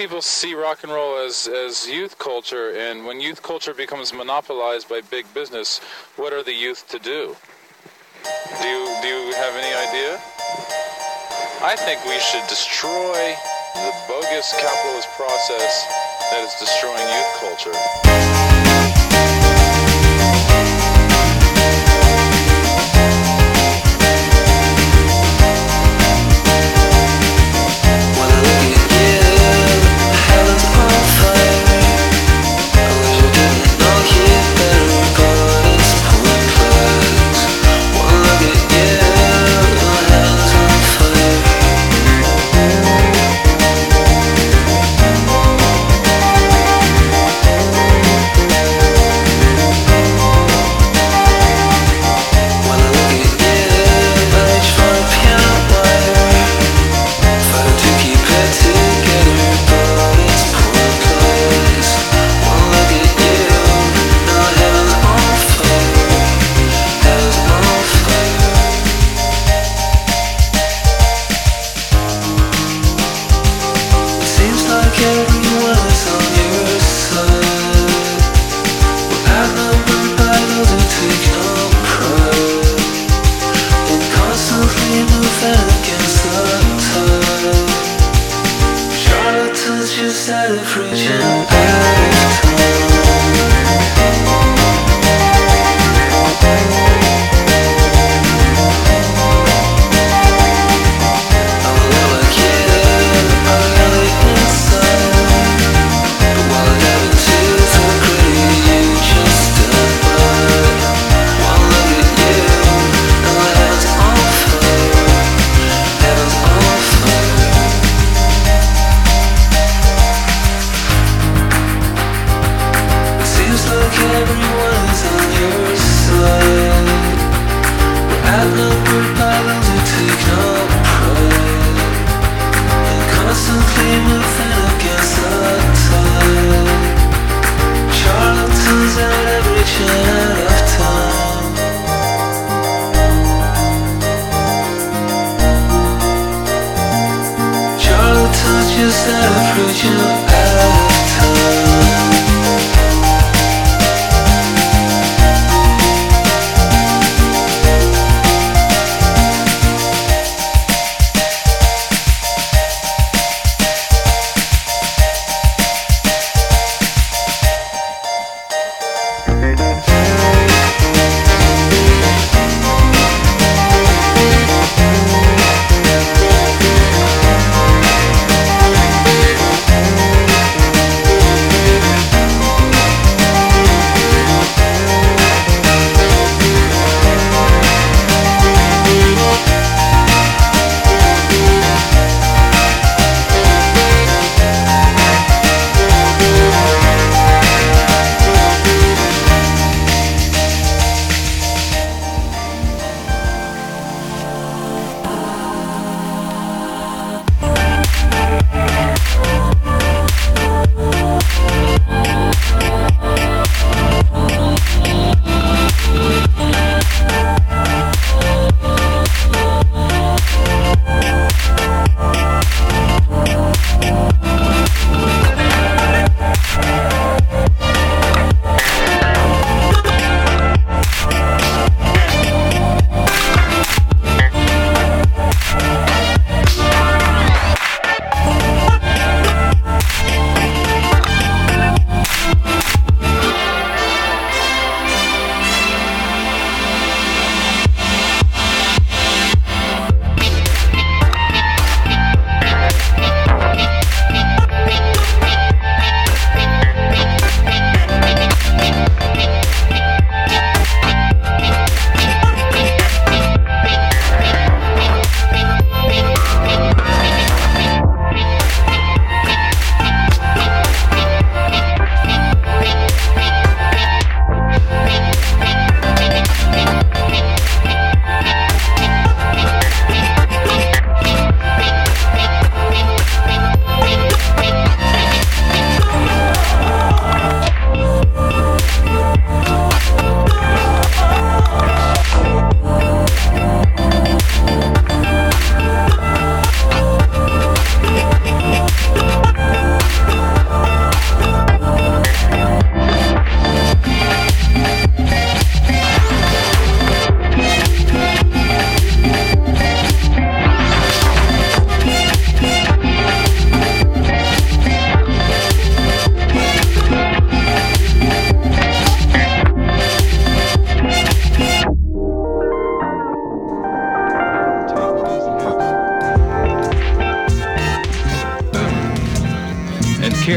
people see rock and roll as, as youth culture, and when youth culture becomes monopolized by big business, what are the youth to do? Do you, do you have any idea? I think we should destroy the bogus capitalist process that is destroying youth culture.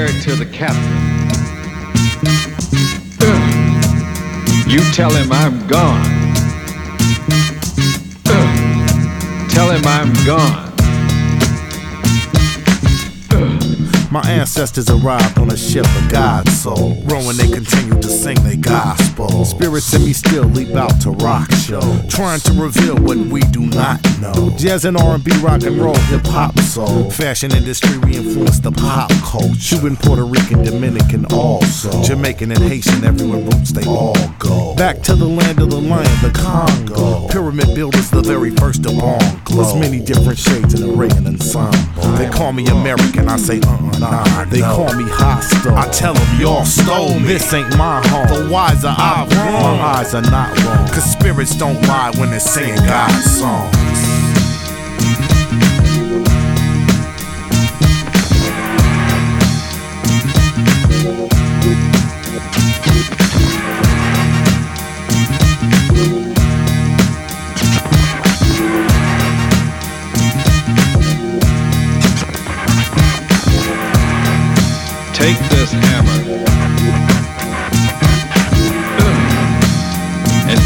It to the captain. You tell him I'm gone. Tell him I'm gone. My ancestors arrived on a ship of God's soul. Rowing, they continue to sing their gospel. Spirits in me still leap out to rock show. Trying to reveal what we do not know. Jazz and R&B, rock and roll, hip hop, soul. Fashion industry, we influence the pop culture. Cuban, Puerto Rican, Dominican, also. Jamaican and Haitian, everywhere roots they all go. Back to the land of the lion, the Congo. Pyramid builders, the very first of all. There's many different shades in the array and ensemble. They call me American, I say uh-uh, nah. They call me hostile. I tell them y'all stole me. This ain't my home. The wiser I've grown. My eyes are not wrong. Cause spirits don't lie when they're singing God's songs.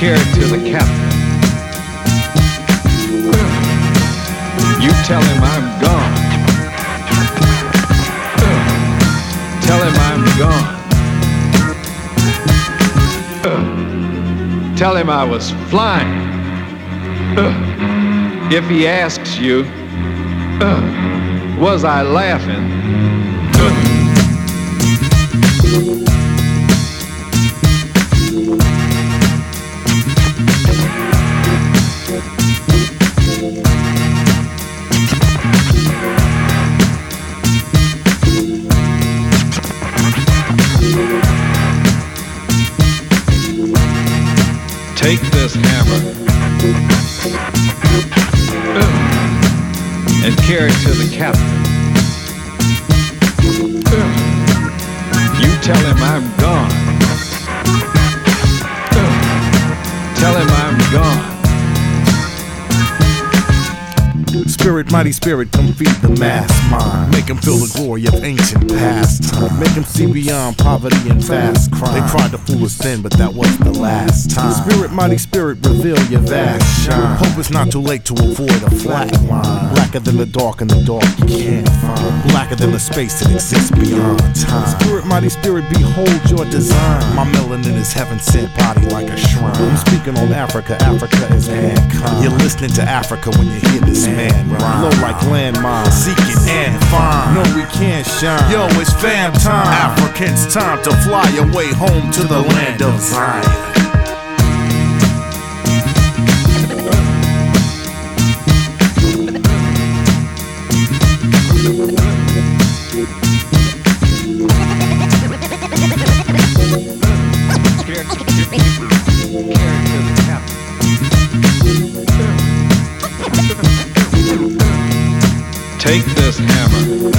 Carry to the captain. You tell him I'm gone. Tell him I'm gone. Tell him I was flying. If he asks you, was I laughing? Take this hammer and carry it to the captain. You tell him I'm Spirit, mighty spirit, come feed the mass mind. Make them feel the glory of ancient pastime. Make them see beyond poverty and fast crime. They tried to fool us then, but that was the last time. Spirit, mighty spirit, reveal your vast shine. Hope it's not too late to avoid a flat line. Blacker than the dark, and the dark you can't find. Blacker than the space that exists beyond time. Spirit, mighty spirit, behold your design. My melanin is heaven sent body like a shrine. I'm speaking on Africa, Africa is mankind. You're listening to Africa when you hear this man rhyme. Blow like landmines, seek it and find. No, we can't shine. Yo, it's fam time. Africans, time to fly away home to the land of Zion. Carry Take this hammer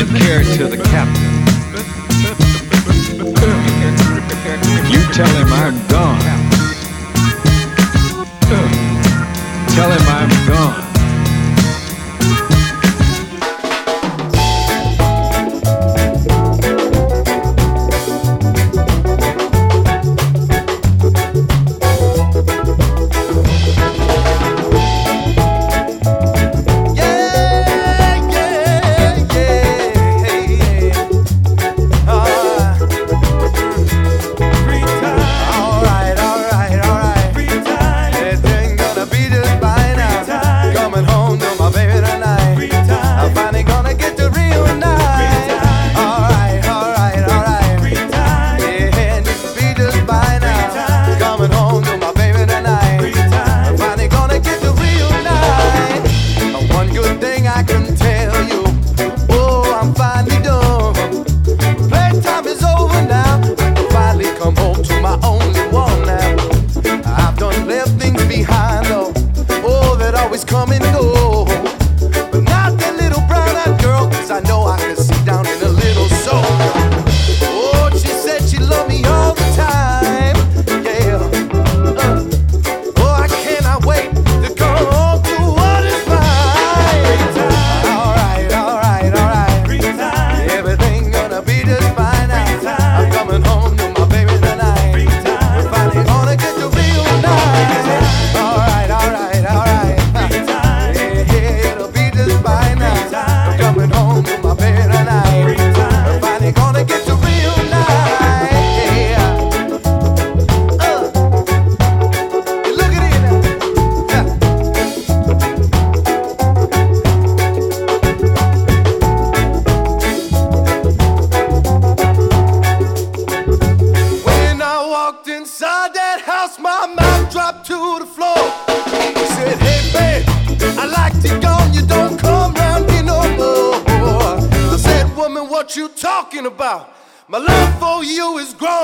and carry it to the captain. You tell him I'm gone. Is grown.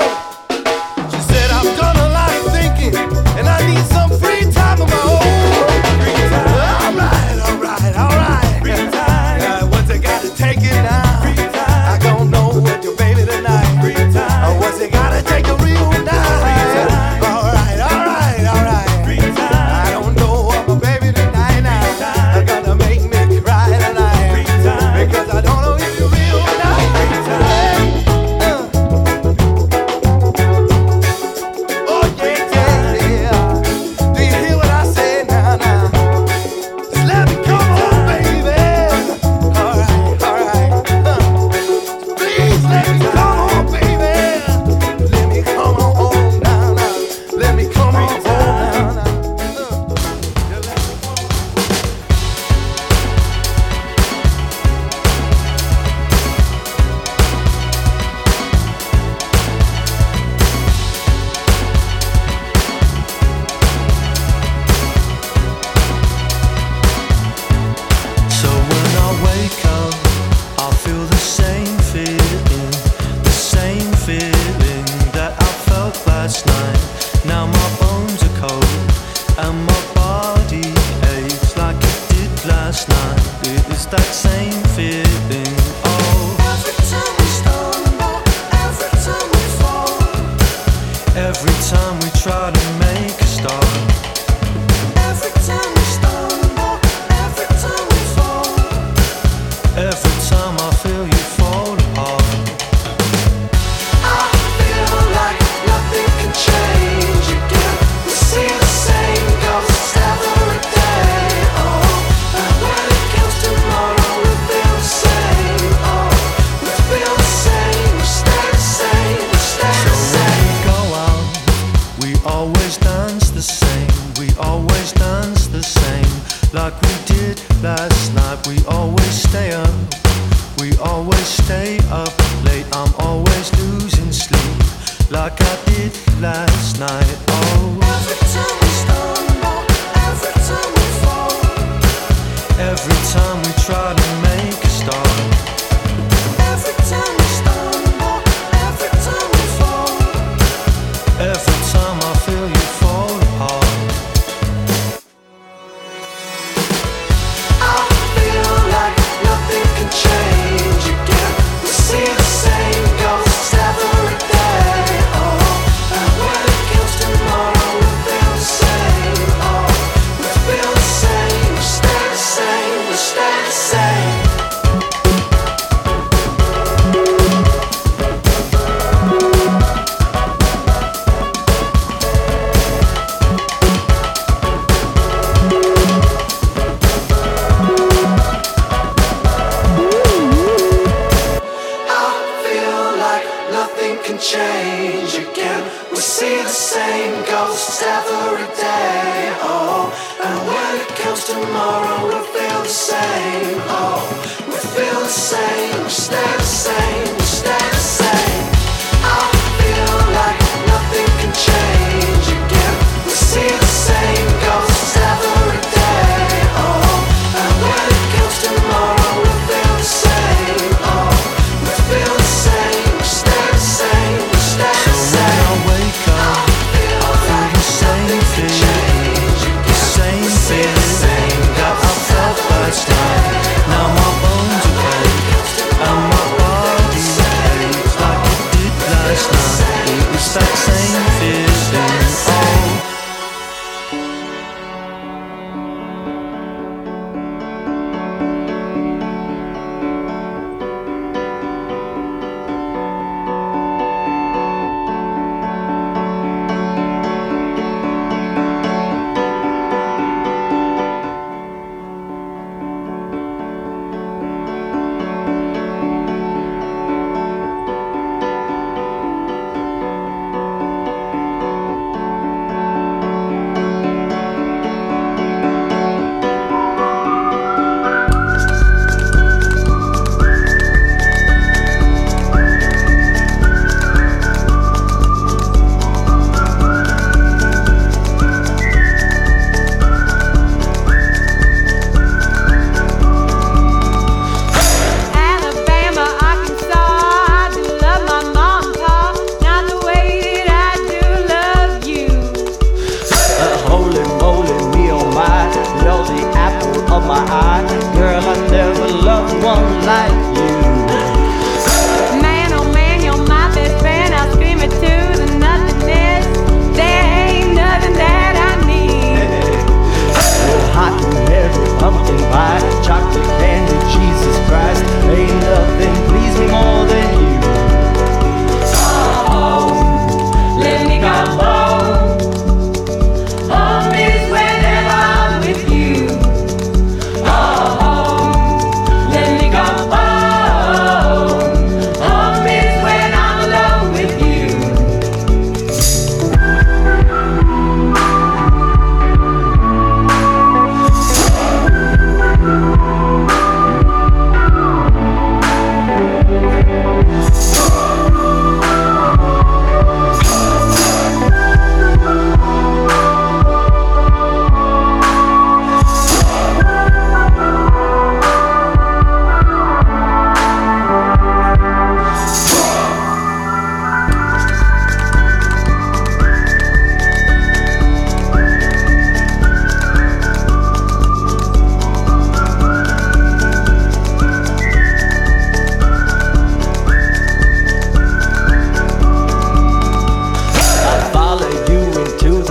Same. We stay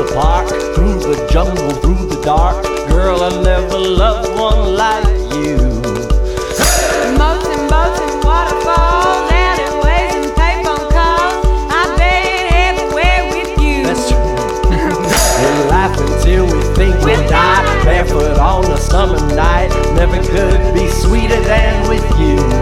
the park, through the jungle, through the dark. Girl, I never loved one like you. Payphone calls. I everywhere with you. We laugh until we think we'll die. Barefoot on a summer night, never could be sweeter than with you.